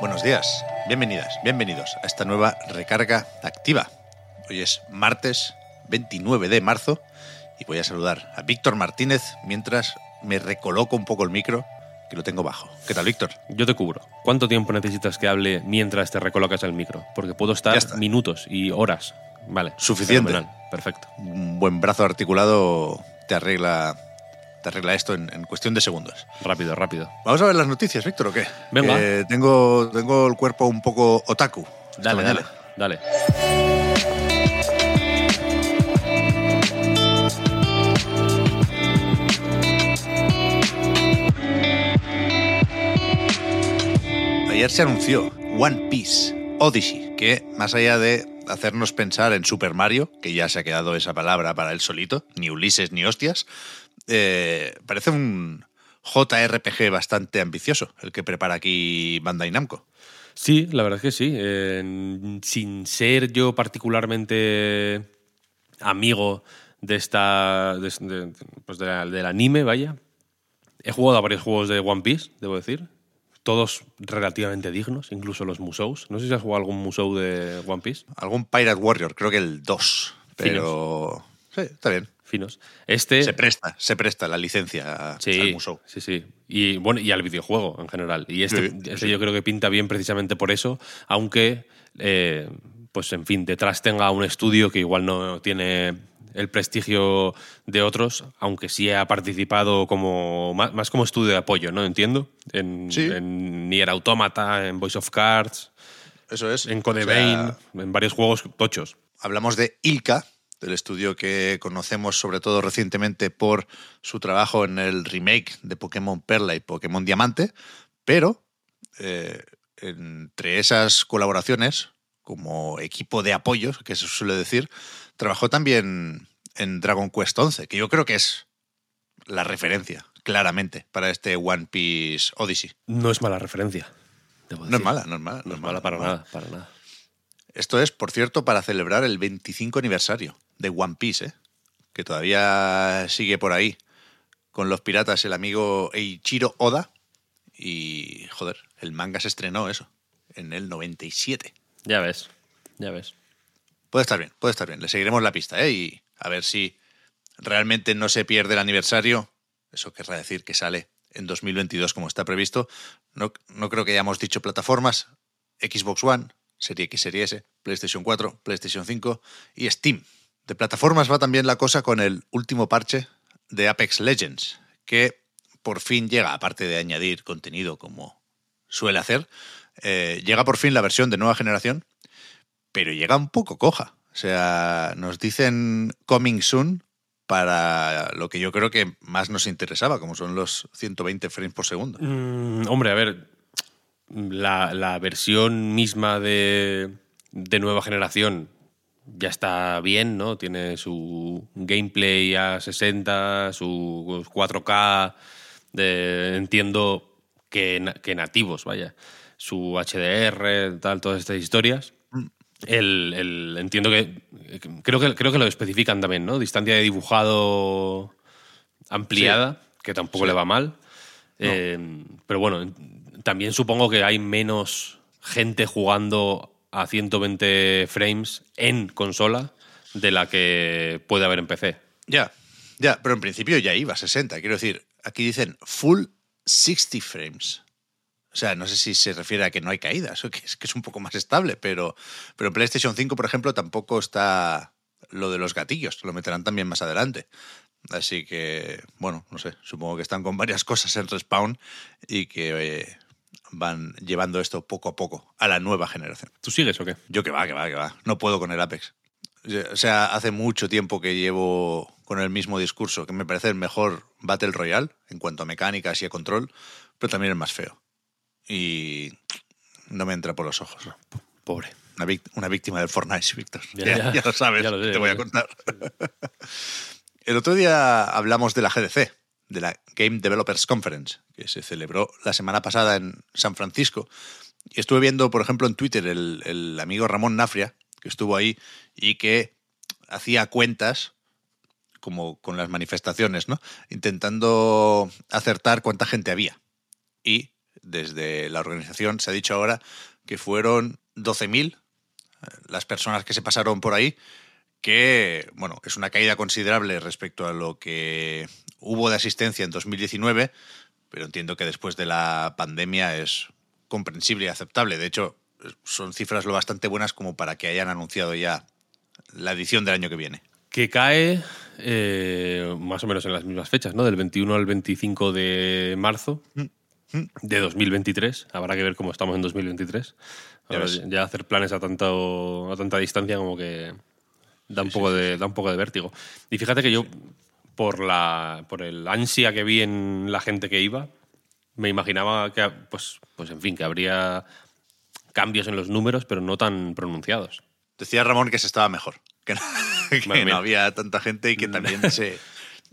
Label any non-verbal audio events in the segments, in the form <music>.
Buenos días, bienvenidas, bienvenidos a esta nueva recarga activa. Hoy es martes 29 de marzo y voy a saludar a Víctor Martínez mientras me recoloco un poco el micro, que lo tengo bajo. ¿Qué tal, Víctor? Yo te cubro. ¿Cuánto tiempo necesitas que hable mientras te recolocas el micro? Porque puedo estar minutos y horas. Vale. Suficiente. fenomenal. Perfecto. Un buen brazo articulado te arregla, te arregla esto en, en cuestión de segundos. Rápido, rápido. Vamos a ver las noticias, Víctor, ¿o qué? Venga. Tengo, tengo el cuerpo un poco otaku. Dale, dale, dale. Ayer se anunció One Piece Odyssey, que más allá de hacernos pensar en Super Mario, que ya se ha quedado esa palabra para él solito, ni Ulises ni hostias, eh, parece un JRPG bastante ambicioso el que prepara aquí Bandai Namco. Sí, la verdad es que sí. Sin ser yo particularmente amigo de esta. pues de la- del anime, vaya. He jugado a varios juegos de One Piece, debo decir. Todos relativamente dignos, incluso los Musous. No sé si has jugado algún Musou de One Piece. Algún Pirate Warrior, creo que el 2, pero... Sí, está bien. Finos. Este. Se presta, se presta la licencia al Sí, Musou. sí, sí. Y bueno, y al videojuego en general. Y este, Sí, este sí. yo creo que pinta bien precisamente por eso, aunque, eh, pues en fin, detrás tenga un estudio que igual no tiene el prestigio de otros, aunque sí ha participado como más, más como estudio de apoyo, ¿no? Entiendo. En, Sí. en Nier Automata, en Voice of Cards, Eso es. en Code O sea, Vein, en varios juegos tochos. Hablamos de Ilka, del estudio que conocemos sobre todo recientemente por su trabajo en el remake de Pokémon Perla y Pokémon Diamante, pero eh, entre esas colaboraciones, como equipo de apoyo, que se suele decir, trabajó también en Dragon Quest XI, que yo creo que es la referencia, claramente, para este One Piece Odyssey. No es mala referencia. debo No es mala, no es mala. No es mala para nada, para nada. Esto es, por cierto, para celebrar el 25 aniversario de One Piece, ¿eh? que todavía sigue por ahí con los piratas el amigo Eiichiro Oda. Y, joder, el manga se estrenó eso, en el 97. Ya ves, ya ves. Puede estar bien, puede estar bien. Le seguiremos la pista, ¿eh? Y a ver si realmente no se pierde el aniversario. Eso querrá decir que sale en 2022 como está previsto. No, no creo que hayamos dicho plataformas. Xbox One, Serie X, Serie S, PlayStation 4, PlayStation 5 y Steam. De plataformas va también la cosa con el último parche de Apex Legends, que por fin llega, aparte de añadir contenido como suele hacer, eh, llega por fin la versión de nueva generación pero llega un poco coja. O sea, nos dicen coming soon para lo que yo creo que más nos interesaba, como son los 120 frames por segundo. Mm, hombre, a ver, la, la versión misma de, de nueva generación ya está bien, ¿no? Tiene su gameplay a 60, su 4K, de- entiendo que, que nativos, vaya, su HDR, tal, todas estas historias. El, el- entiendo que creo que creo que lo especifican también, ¿no? Distancia de dibujado ampliada, que tampoco Sí. le va mal. Eh, pero bueno, también supongo que hay menos gente jugando a 120 frames en consola de la que puede haber en PC. Ya, ya, pero en principio ya iba a 60. Quiero decir, aquí dicen full 60 frames. O sea, no sé si se refiere a que no hay caídas, o que es, que es un poco más estable, pero, pero en PlayStation 5, por ejemplo, tampoco está lo de los gatillos, lo meterán también más adelante. Así que, bueno, no sé, supongo que están con varias cosas en respawn y que eh, van llevando esto poco a poco a la nueva generación. ¿Tú sigues o qué? Yo que va, que va, que va. No puedo con el Apex. O sea, hace mucho tiempo que llevo con el mismo discurso, que me parece el mejor Battle Royale en cuanto a mecánicas y a control, pero también el más feo. Y no me entra por los ojos. Pobre. Una, víctima del Fortnite, Víctor. Ya, Ya, ya. <laughs> ya lo sabes, Ya lo sé, te voy a contar. <laughs> El otro día hablamos de la GDC, de la Game Developers Conference, que se celebró la semana pasada en San Francisco. Y estuve viendo, por ejemplo, en Twitter el, el amigo Ramón Nafria, que estuvo ahí y que hacía cuentas como con las manifestaciones, ¿no? Intentando acertar cuánta gente había. Y desde la organización se ha dicho ahora que fueron 12.000 las personas que se pasaron por ahí, que, bueno, es una caída considerable respecto a lo que hubo de asistencia en 2019, pero entiendo que después de la pandemia es comprensible y aceptable. De hecho, son cifras lo bastante buenas como para que hayan anunciado ya la edición del año que viene. Que cae eh, más o menos en las mismas fechas, ¿no? Del 21 al 25 de marzo de 2023. Habrá que ver cómo estamos en 2023. Ya Ahora, ves. ya hacer planes a, tanto, a tanta distancia como que da un, poco de, da un poco de vértigo. Y fíjate que yo, por, la, por el ansia que vi en la gente que iba, me imaginaba que, pues, pues en fin, que habría cambios en los números, pero no tan pronunciados. Decía Ramón que se estaba mejor, que no, <laughs> que Bueno, no había tanta gente y que también se,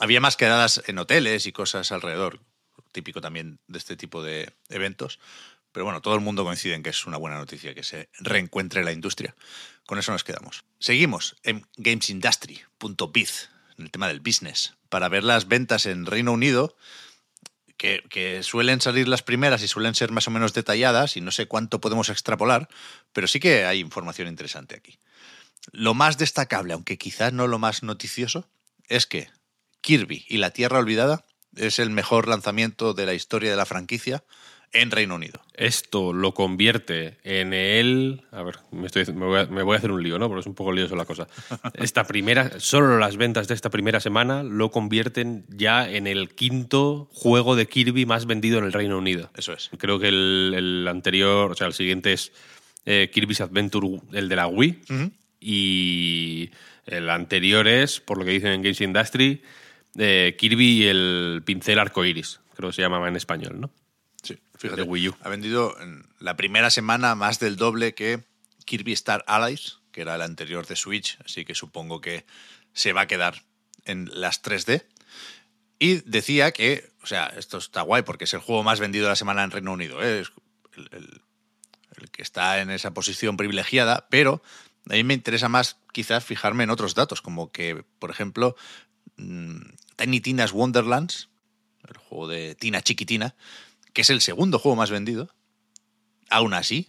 había más quedadas en hoteles y cosas alrededor, típico también de este tipo de eventos. Pero bueno, todo el mundo coincide en que es una buena noticia que se reencuentre la industria. Con eso nos quedamos. Seguimos en gamesindustry.biz, en el tema del business, para ver las ventas en Reino Unido, que, que suelen salir las primeras y suelen ser más o menos detalladas, y no sé cuánto podemos extrapolar, pero sí que hay información interesante aquí. Lo más destacable, aunque quizás no lo más noticioso, es que Kirby y la Tierra Olvidada es el mejor lanzamiento de la historia de la franquicia en Reino Unido. Esto lo convierte en el. A ver, me, estoy- me voy, a, me voy a hacer un lío, ¿no? Porque es un poco lioso la cosa. <laughs> Esta primera, solo las ventas de esta primera semana lo convierten ya en el quinto juego de Kirby más vendido en el Reino Unido. Eso es. Creo que el, el anterior, o sea, el siguiente es eh, Kirby's Adventure, el de la Wii. Y el anterior es, por lo que dicen en Games Industry, eh, Kirby y el pincel arcoiris. Creo que se llamaba en español, ¿no? Sí, fíjate. De Wii U. Ha vendido en la primera semana más del doble que Kirby Star Allies, que era el anterior de Switch, así que supongo que se va a quedar en las 3D. Y decía que, o sea, esto está guay porque es el juego más vendido de la semana en Reino Unido, ¿eh? es el, el- el que está en esa posición privilegiada, pero a mí me interesa más quizás fijarme en otros datos, como que, por ejemplo, Tiny Tina's Wonderlands, el juego de Tina Chiquitina, que es el segundo juego más vendido, aún así,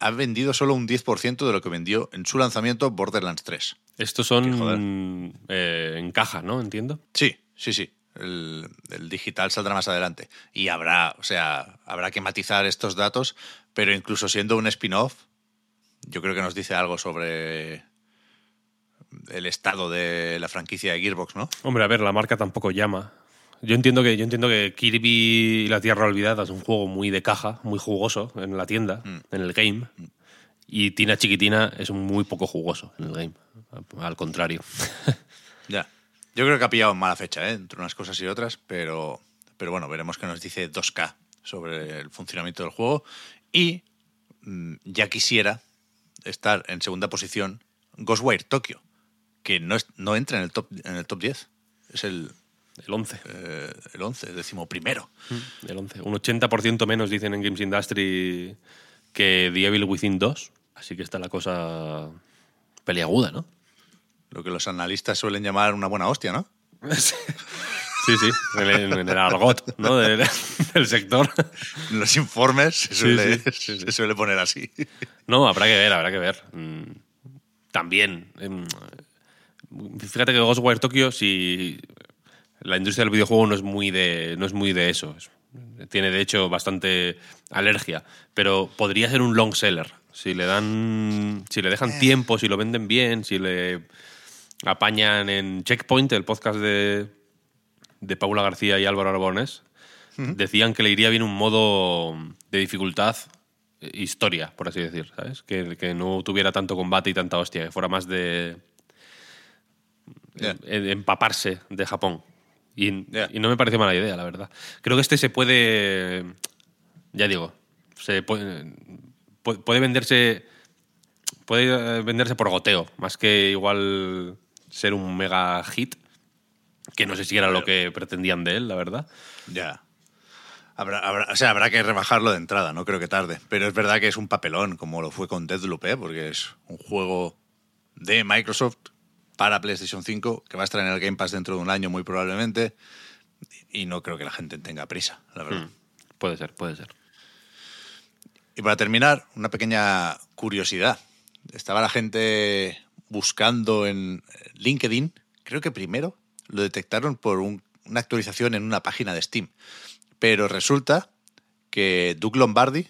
ha vendido solo un 10% de lo que vendió en su lanzamiento Borderlands 3. Estos son eh, en caja, ¿no? Entiendo. Sí, sí, sí. El, el digital saldrá más adelante. Y habrá, o sea, habrá que matizar estos datos, pero incluso siendo un spin-off, yo creo que nos dice algo sobre el estado de la franquicia de Gearbox, ¿no? Hombre, a ver, la marca tampoco llama. Yo entiendo que yo entiendo que Kirby y la Tierra Olvidada es un juego muy de caja, muy jugoso en la tienda, en el game. Y Tina Chiquitina es muy poco jugoso en el game. Al contrario. <laughs> Ya. Yo creo que ha pillado en mala fecha, ¿eh? entre unas cosas y otras, pero, pero bueno, veremos qué nos dice 2K sobre el funcionamiento del juego. Y mm, ya quisiera estar en segunda posición Ghostwire Tokyo, que no, es, no entra en el, top, en el top 10. Es el, El 11. eh, el 11, décimo primero. El 11. Un 80% menos dicen en Games Industry que The Evil Within 2. Así que está la cosa peliaguda, ¿no? Lo que los analistas suelen llamar una buena hostia, ¿no? <laughs> Sí, sí, en el, en el argot ¿no? De- del sector. En los informes se suele, sí, sí, sí. se suele poner así. No, habrá que ver, habrá que ver. Mm, También. Fíjate que Ghostwire Tokyo, si la industria del videojuego no es muy de, no es muy de eso. Es- Tiene, de hecho, bastante alergia. Pero podría ser un long seller. Si le dan. Si le dejan tiempo, si lo venden bien, si le apañan en Checkpoint, el podcast de, de Paula García y Álvaro Arbonés, decían que le iría bien un modo de dificultad historia, por así decir, ¿sabes? Que, que no tuviera tanto combate y tanta hostia, que fuera más de Empaparse de Japón. Y, no me parece mala idea, la verdad. Creo que este se puede, ya digo, se puede, pu- puede venderse puede eh, venderse por goteo, más que igual ser un mega hit, que no sé si era lo que pretendían de él, la verdad. Ya. Habrá, habrá- o sea, habrá que rebajarlo de entrada, no creo que tarde. Pero es verdad que es un papelón, como lo fue con Deadloop, ¿eh? porque es un juego de Microsoft para PlayStation 5 que va a estar en el Game Pass dentro de un año muy probablemente. Y no creo que la gente tenga prisa, la verdad. Hmm. Puede ser, puede ser. Y para terminar, una pequeña curiosidad. Estaba la gente buscando en LinkedIn, creo que primero lo detectaron por un- una actualización en una página de Steam. Pero resulta que Doug Lombardi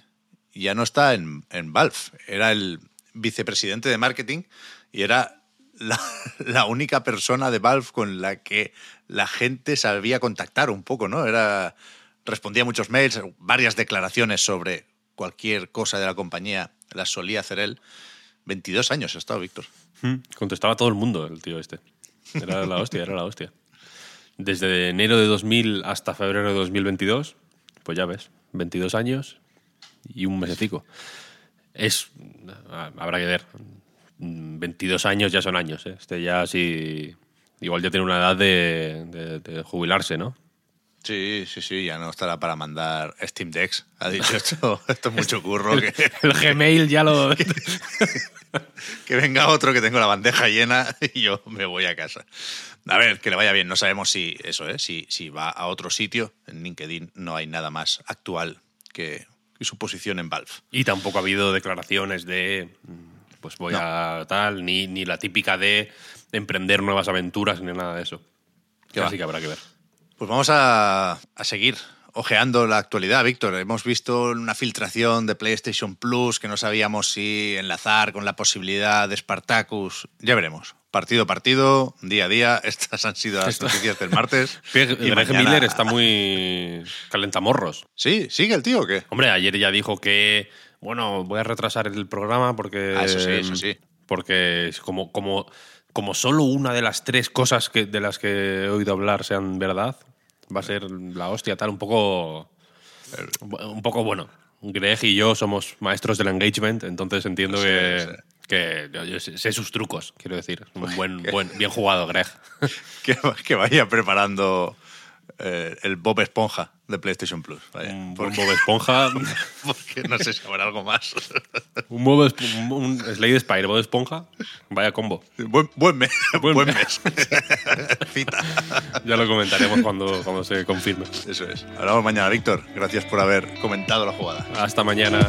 ya no está en, en Valve. Era el vicepresidente de marketing y era la, única persona de Valve con la que la gente sabía contactar un poco, ¿no? Era, respondía muchos mails, varias declaraciones sobre cualquier cosa de la compañía las solía hacer él. 22 años ha estado Víctor. Hmm. Contestaba todo el mundo el tío este. Era la hostia, era la hostia. Desde enero de 2000 hasta febrero de 2022, pues ya ves, 22 años y un mesecico. Es, ah, habrá que ver, 22 años ya son años, ¿eh? Este ya sí, igual ya tiene una edad de, de- de jubilarse, ¿no? Sí, sí, sí, ya no estará para mandar Steam Decks. Ha dicho <laughs> esto, esto es mucho curro. Que, El Gmail ya lo... <laughs> que venga otro que tengo la bandeja llena y yo me voy a casa. A ver, que le vaya bien. No sabemos si eso, ¿eh? si, si va a otro sitio. En LinkedIn no hay nada más actual que, que su posición en Valve. Y tampoco ha habido declaraciones de, mm, pues voy No. a tal, ni, ni la típica de emprender nuevas aventuras, ni nada de eso. ¿Qué Así que habrá que ver. Pues vamos a, a seguir ojeando la actualidad, Víctor. Hemos visto una filtración de PlayStation Plus que no sabíamos si enlazar con la posibilidad de Spartacus. Ya veremos. Partido a partido, día a día. <laughs> Estas han sido las noticias del martes. <laughs> Y mañana- Miller está muy calentamorros. Sí, sigue el tío o qué? Hombre, ayer ya dijo que, bueno, voy a retrasar el programa porque... Ah, eso sí, eso sí. Porque es como, como, como solo una de las tres cosas que, de las que he oído hablar sean verdad, va a ser la hostia tal, un poco... Un poco bueno. Greg y yo somos maestros del engagement, entonces entiendo Sí, que, sí. que yo- sé sus trucos, quiero decir. Un buen, <laughs> buen, bien jugado, Greg. <laughs> Que, que vaya preparando eh, el Bob Esponja de PlayStation Plus. Vaya. Un Bob Esponja. <laughs> porque no sé si habrá algo más. <laughs> Un Bob Esp- un Slade Spire, Bob Esponja. Vaya combo. buen, buen mes. <laughs> Buen Buen, mes. mes. Cita. Ya lo comentaremos cuando, cuando se confirme. Eso es. Hablamos mañana, Víctor. Gracias por haber comentado la jugada. Hasta mañana.